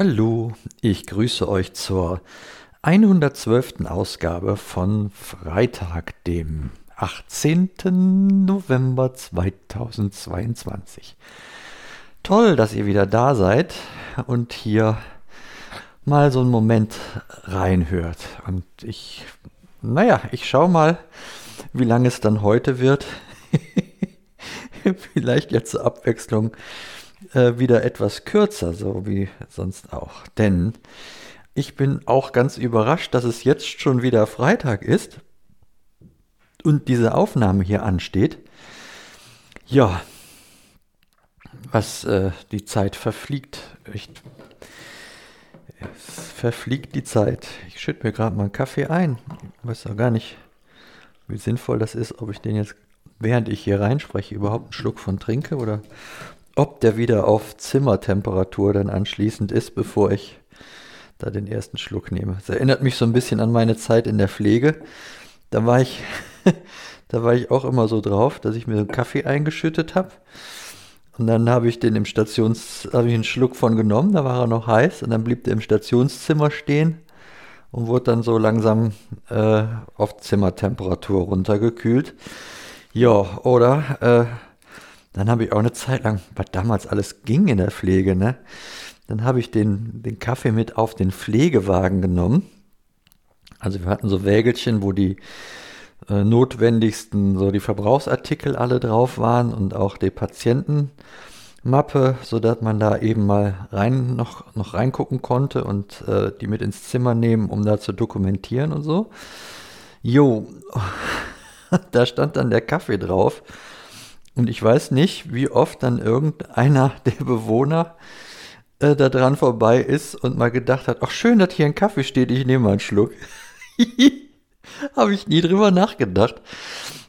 Hallo, ich grüße euch zur 112. Ausgabe von Freitag, dem 18. November 2022. Toll, dass ihr wieder da seid und hier mal so einen Moment reinhört. Und ich, naja, ich schaue mal, wie lange es dann heute wird. Vielleicht jetzt zur Abwechslung äh, wieder etwas kürzer, so wie sonst auch. Denn ich bin auch ganz überrascht, dass es jetzt schon wieder Freitag ist und diese Aufnahme hier ansteht. Ja, was äh, die Zeit verfliegt. Ich, es verfliegt die Zeit. Ich schütte mir gerade mal einen Kaffee ein. Ich weiß auch gar nicht, wie sinnvoll das ist, ob ich den jetzt, während ich hier reinspreche, überhaupt einen Schluck von trinke oder ob der wieder auf Zimmertemperatur dann anschließend ist, bevor ich da den ersten Schluck nehme. Das erinnert mich so ein bisschen an meine Zeit in der Pflege. Da war ich, da war ich auch immer so drauf, dass ich mir einen Kaffee eingeschüttet habe. Und dann habe ich den im Stations, habe ich einen Schluck von genommen, da war er noch heiß und dann blieb der im Stationszimmer stehen und wurde dann so langsam äh, auf Zimmertemperatur runtergekühlt. Ja, oder äh, dann habe ich auch eine Zeit lang, was damals alles ging in der Pflege, ne? Dann habe ich den, den Kaffee mit auf den Pflegewagen genommen. Also wir hatten so Wägelchen, wo die äh, notwendigsten, so die Verbrauchsartikel alle drauf waren und auch die Patientenmappe, sodass man da eben mal rein noch, noch reingucken konnte und äh, die mit ins Zimmer nehmen, um da zu dokumentieren und so. Jo, da stand dann der Kaffee drauf. Und ich weiß nicht, wie oft dann irgendeiner der Bewohner äh, da dran vorbei ist und mal gedacht hat, ach schön, dass hier ein Kaffee steht, ich nehme mal einen Schluck. Habe ich nie drüber nachgedacht.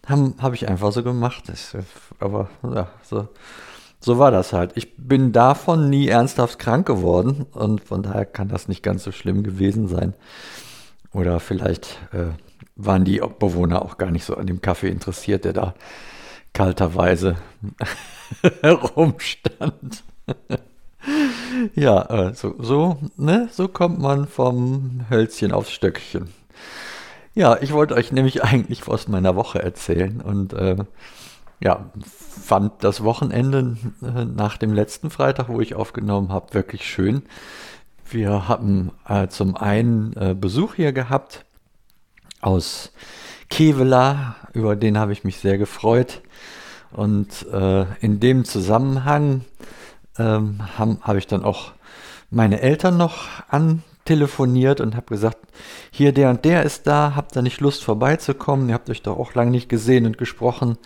Habe hab ich einfach so gemacht. Das, aber ja, so, so war das halt. Ich bin davon nie ernsthaft krank geworden und von daher kann das nicht ganz so schlimm gewesen sein. Oder vielleicht äh, waren die Bewohner auch gar nicht so an dem Kaffee interessiert, der da kalterweise herumstand. ja, äh, so, so, ne, so kommt man vom Hölzchen aufs Stöckchen. Ja, ich wollte euch nämlich eigentlich aus meiner Woche erzählen und äh, ja, fand das Wochenende äh, nach dem letzten Freitag, wo ich aufgenommen habe, wirklich schön. Wir haben äh, zum einen äh, Besuch hier gehabt aus Kevela, über den habe ich mich sehr gefreut. Und äh, in dem Zusammenhang ähm, habe hab ich dann auch meine Eltern noch antelefoniert und habe gesagt, hier der und der ist da, habt ihr nicht Lust vorbeizukommen? Ihr habt euch doch auch lange nicht gesehen und gesprochen.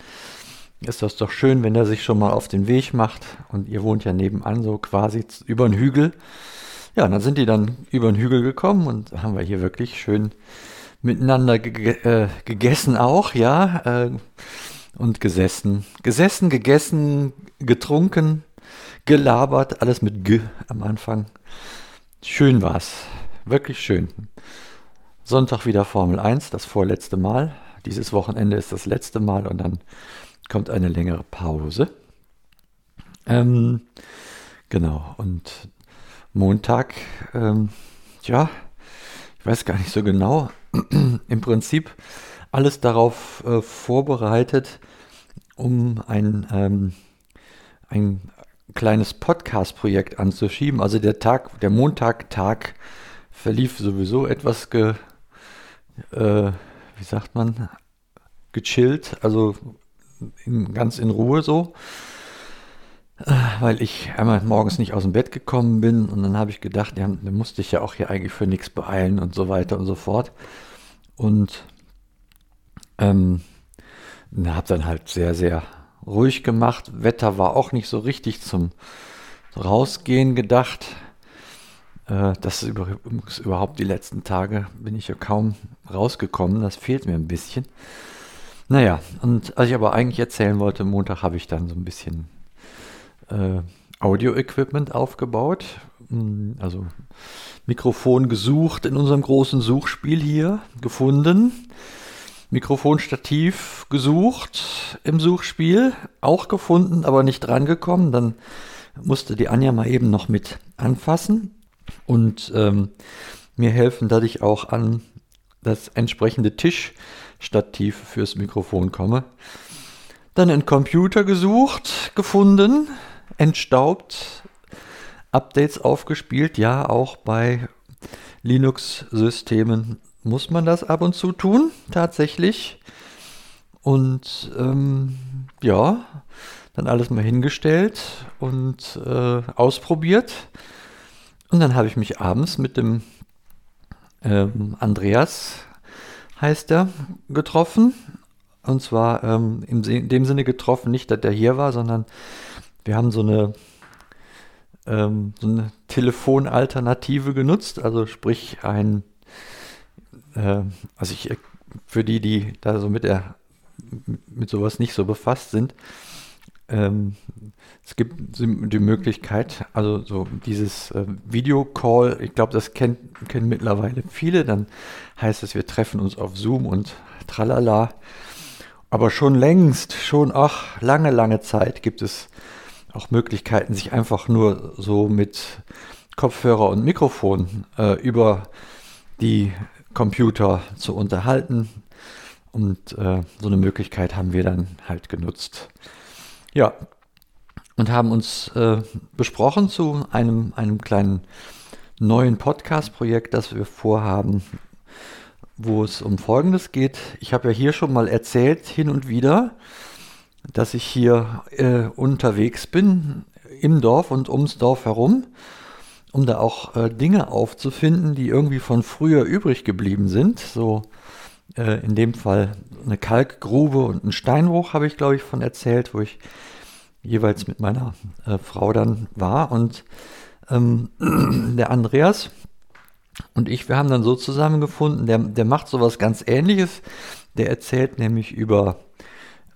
Ist das doch schön, wenn er sich schon mal auf den Weg macht und ihr wohnt ja nebenan so quasi über den Hügel. Ja, und dann sind die dann über den Hügel gekommen und haben wir hier wirklich schön miteinander ge äh, gegessen auch, ja, äh, und gesessen. Gesessen, gegessen, getrunken, gelabert, alles mit G am Anfang. Schön war's, wirklich schön. Sonntag wieder Formel 1, das vorletzte Mal. Dieses Wochenende ist das letzte Mal und dann kommt eine längere Pause. Ähm, genau, und Montag, ähm, ja, ich weiß gar nicht so genau, im Prinzip alles darauf äh, vorbereitet, um ein, ähm, ein kleines Podcast-Projekt anzuschieben. Also der Tag, der Montag-Tag verlief sowieso etwas ge, äh, wie sagt man, gechillt, also in, ganz in Ruhe so, äh, weil ich einmal morgens nicht aus dem Bett gekommen bin und dann habe ich gedacht, ja, dann musste ich ja auch hier eigentlich für nichts beeilen und so weiter und so fort. Und ähm, habe dann halt sehr, sehr ruhig gemacht. Wetter war auch nicht so richtig zum Rausgehen gedacht. Äh, das ist übrigens überhaupt die letzten Tage bin ich ja kaum rausgekommen. Das fehlt mir ein bisschen. Naja, und als ich aber eigentlich erzählen wollte, Montag habe ich dann so ein bisschen äh, Audio-Equipment aufgebaut. Hm, also Mikrofon gesucht in unserem großen Suchspiel hier, gefunden. Mikrofonstativ gesucht im Suchspiel, auch gefunden, aber nicht drangekommen. Dann musste die Anja mal eben noch mit anfassen. und ähm, mir helfen, dass ich auch an das entsprechende Tischstativ fürs Mikrofon komme. Dann einen Computer gesucht, gefunden, entstaubt, Updates aufgespielt. Ja, auch bei Linux-Systemen muss man das ab und zu tun, tatsächlich. Und ähm, ja, dann alles mal hingestellt und äh, ausprobiert. Und dann habe ich mich abends mit dem ähm, Andreas, heißt er, getroffen. Und zwar ähm, in dem Sinne getroffen, nicht, dass der hier war, sondern wir haben so eine, ähm, so eine Telefonalternative genutzt. Also sprich ein, äh, also ich, für die, die da so mit der mit sowas nicht so befasst sind, ähm, es gibt die Möglichkeit, also so dieses äh, Videocall, ich glaube, das kennt, kennen mittlerweile viele, dann heißt es, wir treffen uns auf Zoom und tralala. Aber schon längst, schon ach, lange, lange Zeit gibt es auch Möglichkeiten, sich einfach nur so mit Kopfhörer und Mikrofon äh, über die Computer zu unterhalten. Und äh, so eine Möglichkeit haben wir dann halt genutzt. Ja, und haben uns äh, besprochen zu einem, einem kleinen neuen Podcast-Projekt, das wir vorhaben, wo es um Folgendes geht. Ich habe ja hier schon mal erzählt, hin und wieder, dass ich hier äh, unterwegs bin, im Dorf und ums Dorf herum, um da auch äh, Dinge aufzufinden, die irgendwie von früher übrig geblieben sind. So äh, in dem Fall eine Kalkgrube und ein Steinbruch, habe ich, glaube ich, von erzählt, wo ich jeweils mit meiner äh, Frau dann war. Und ähm, der Andreas und ich, wir haben dann so zusammengefunden, der, der macht sowas ganz ähnliches. Der erzählt nämlich über,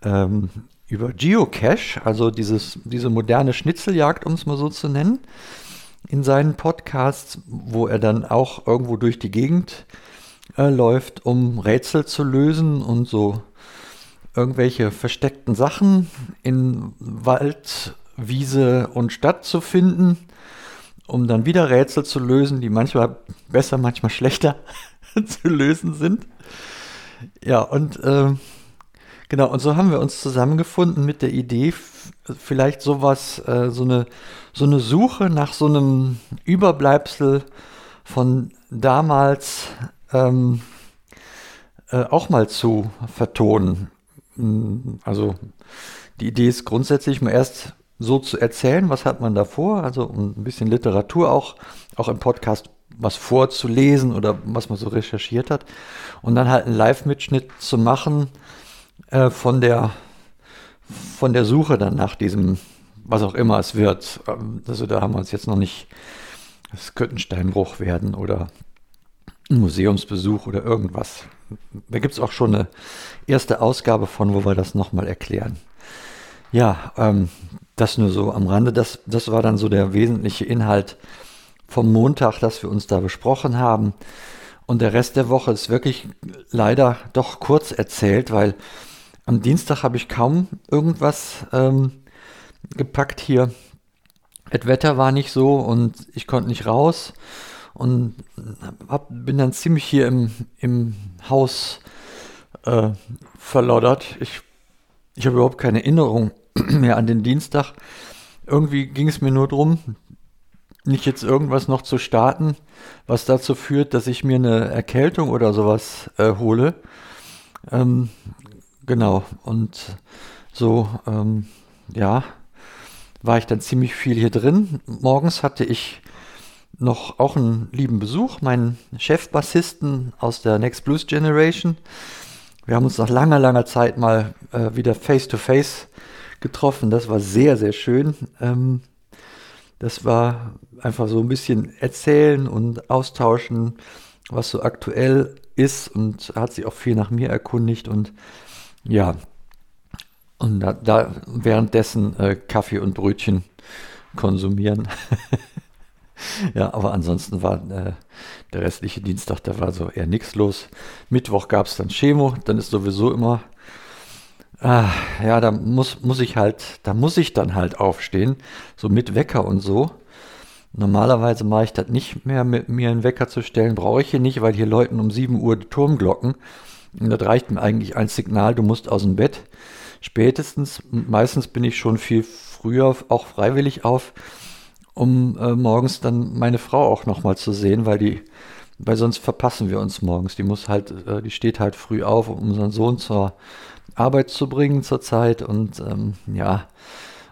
ähm, über Geocache, also dieses, diese moderne Schnitzeljagd, um es mal so zu nennen, in seinen Podcasts, wo er dann auch irgendwo durch die Gegend äh, läuft, um Rätsel zu lösen und so irgendwelche versteckten Sachen in Wald, Wiese und Stadt zu finden, um dann wieder Rätsel zu lösen, die manchmal besser, manchmal schlechter zu lösen sind. Ja, und äh, genau, und so haben wir uns zusammengefunden mit der Idee, vielleicht sowas, äh, so, eine, so eine Suche nach so einem Überbleibsel von damals ähm, äh, auch mal zu vertonen. Mm, also die Idee ist grundsätzlich mal erst so zu erzählen, was hat man davor, also ein bisschen Literatur auch, auch im Podcast was vorzulesen oder was man so recherchiert hat und dann halt einen Live-Mitschnitt zu machen äh, von der von der Suche dann nach diesem, was auch immer es wird. Ähm, also da haben wir uns jetzt noch nicht, es könnte ein Steinbruch werden oder ein Museumsbesuch oder irgendwas. Da gibt es auch schon eine erste Ausgabe von, wo wir das nochmal erklären. Ja, ähm, das nur so am Rande. Das, das war dann so der wesentliche Inhalt vom Montag, das wir uns da besprochen haben. Und der Rest der Woche ist wirklich leider doch kurz erzählt, weil am Dienstag habe ich kaum irgendwas ähm, gepackt hier. Das Wetter war nicht so und ich konnte nicht raus und hab, bin dann ziemlich hier im, im Haus äh, verloddert. Ich, ich habe überhaupt keine Erinnerung mehr an den Dienstag. Irgendwie ging es mir nur darum, nicht jetzt irgendwas noch zu starten, was dazu führt, dass ich mir eine Erkältung oder sowas äh, hole. Ähm, genau, und so, ähm, ja, war ich dann ziemlich viel hier drin. Morgens hatte ich noch auch einen lieben Besuch, meinen Chefbassisten aus der Next Blues Generation. Wir haben uns nach langer, langer Zeit mal äh, wieder face-to-face -face getroffen. Das war sehr, sehr schön. Ähm, das war einfach so ein bisschen erzählen und austauschen, was so aktuell ist und hat sich auch viel nach mir erkundigt und ja, und da, da währenddessen äh, Kaffee und Brötchen konsumieren. ja, aber ansonsten war äh, der restliche Dienstag, da war so eher nichts los. Mittwoch gab es dann Chemo, dann ist sowieso immer, ah, ja, da muss, muss ich halt, da muss ich dann halt aufstehen, so mit Wecker und so. Normalerweise mache ich das nicht mehr mit mir einen Wecker zu stellen, brauche ich hier nicht, weil hier läuten um 7 Uhr die Turmglocken. Und das reicht mir eigentlich als Signal, du musst aus dem Bett. Spätestens, meistens bin ich schon viel früher auch freiwillig auf, um äh, morgens dann meine Frau auch nochmal zu sehen, weil die, weil sonst verpassen wir uns morgens. Die muss halt, äh, die steht halt früh auf, um unseren Sohn zur Arbeit zu bringen zurzeit und ähm, ja,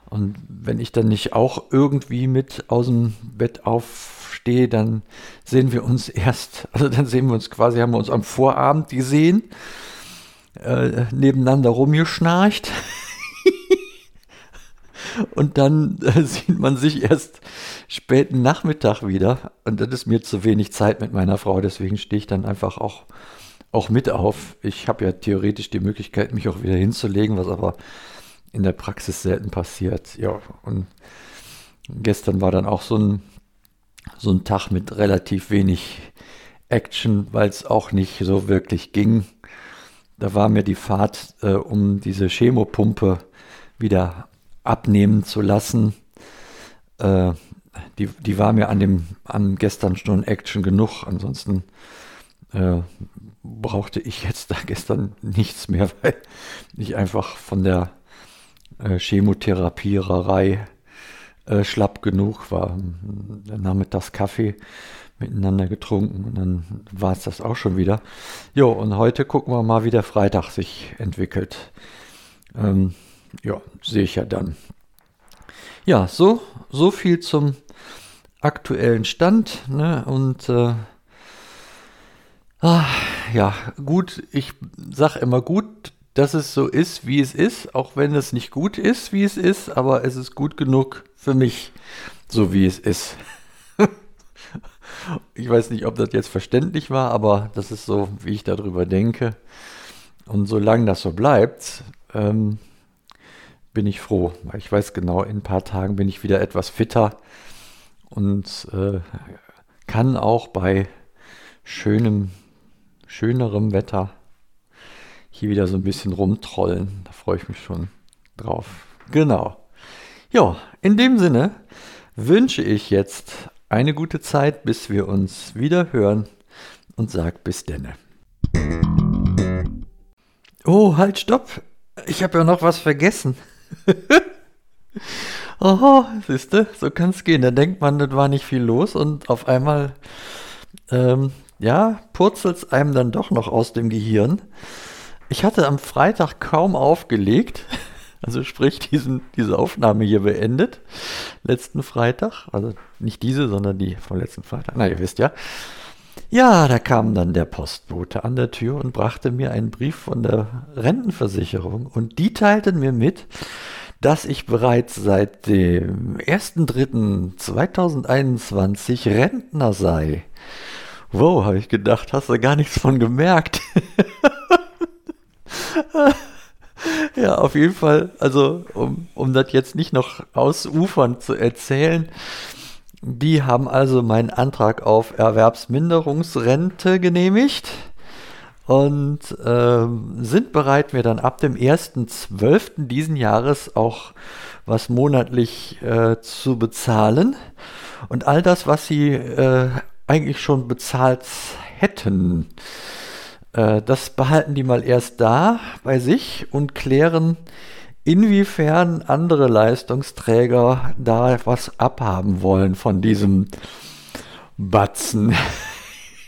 und wenn ich dann nicht auch irgendwie mit aus dem Bett aufstehe, dann sehen wir uns erst, also dann sehen wir uns quasi, haben wir uns am Vorabend gesehen, äh, nebeneinander rumgeschnarcht. und dann äh, sieht man sich erst späten Nachmittag wieder. Und das ist mir zu wenig Zeit mit meiner Frau, deswegen stehe ich dann einfach auch, auch mit auf. Ich habe ja theoretisch die Möglichkeit, mich auch wieder hinzulegen, was aber in der Praxis selten passiert. Ja, und gestern war dann auch so ein, so ein Tag mit relativ wenig Action, weil es auch nicht so wirklich ging. Da war mir die Fahrt, äh, um diese Chemopumpe wieder abnehmen zu lassen, äh, die, die war mir an dem an gestern schon Action genug. Ansonsten äh, brauchte ich jetzt da gestern nichts mehr, weil ich einfach von der äh, Chemotherapiererei äh, schlapp genug war. Dann haben wir das Kaffee miteinander getrunken und dann war es das auch schon wieder. Jo, und heute gucken wir mal, wie der Freitag sich entwickelt. Ähm, ja, sehe ich ja dann. Ja, so, so viel zum aktuellen Stand. Ne? Und äh, ah, ja, gut, ich sage immer gut, dass es so ist, wie es ist, auch wenn es nicht gut ist, wie es ist, aber es ist gut genug für mich, so wie es ist. ich weiß nicht, ob das jetzt verständlich war, aber das ist so, wie ich darüber denke. Und solange das so bleibt, ähm, bin ich froh, weil ich weiß genau, in ein paar Tagen bin ich wieder etwas fitter und äh, kann auch bei schönem, schönerem Wetter hier wieder so ein bisschen rumtrollen. Da freue ich mich schon drauf. Genau. Ja, in dem Sinne wünsche ich jetzt eine gute Zeit, bis wir uns wieder hören und sag bis denne. Oh, halt, stopp. Ich habe ja noch was vergessen. oh, siehste, so kann es gehen. Da denkt man, das war nicht viel los und auf einmal, ähm, ja, purzelt es einem dann doch noch aus dem Gehirn. Ich hatte am Freitag kaum aufgelegt, also sprich diesen, diese Aufnahme hier beendet, letzten Freitag, also nicht diese, sondern die vom letzten Freitag, na ihr wisst ja. Ja, da kam dann der Postbote an der Tür und brachte mir einen Brief von der Rentenversicherung und die teilten mir mit, dass ich bereits seit dem 1.3.2021 Rentner sei. Wow, habe ich gedacht, hast du gar nichts von gemerkt. ja, auf jeden Fall, also um, um das jetzt nicht noch ausufern zu erzählen, die haben also meinen Antrag auf Erwerbsminderungsrente genehmigt und äh, sind bereit, mir dann ab dem 1.12. diesen Jahres auch was monatlich äh, zu bezahlen. Und all das, was sie äh, eigentlich schon bezahlt hätten, äh, das behalten die mal erst da bei sich und klären, inwiefern andere Leistungsträger da was abhaben wollen von diesem Batzen,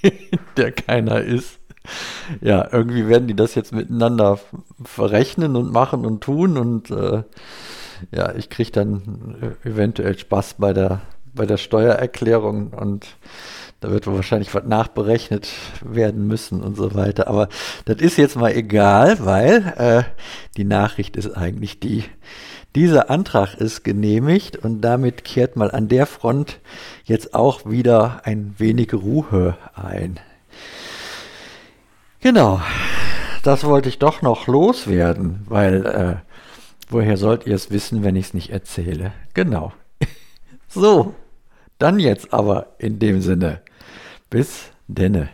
der keiner ist. Ja, irgendwie werden die das jetzt miteinander verrechnen und machen und tun und äh, ja, ich kriege dann eventuell Spaß bei der, bei der Steuererklärung und da wird wahrscheinlich was nachberechnet werden müssen und so weiter. Aber das ist jetzt mal egal, weil äh, die Nachricht ist eigentlich die, dieser Antrag ist genehmigt und damit kehrt mal an der Front jetzt auch wieder ein wenig Ruhe ein. Genau, das wollte ich doch noch loswerden, weil äh, woher sollt ihr es wissen, wenn ich es nicht erzähle? Genau. so, dann jetzt aber in dem Sinne. Bis denne.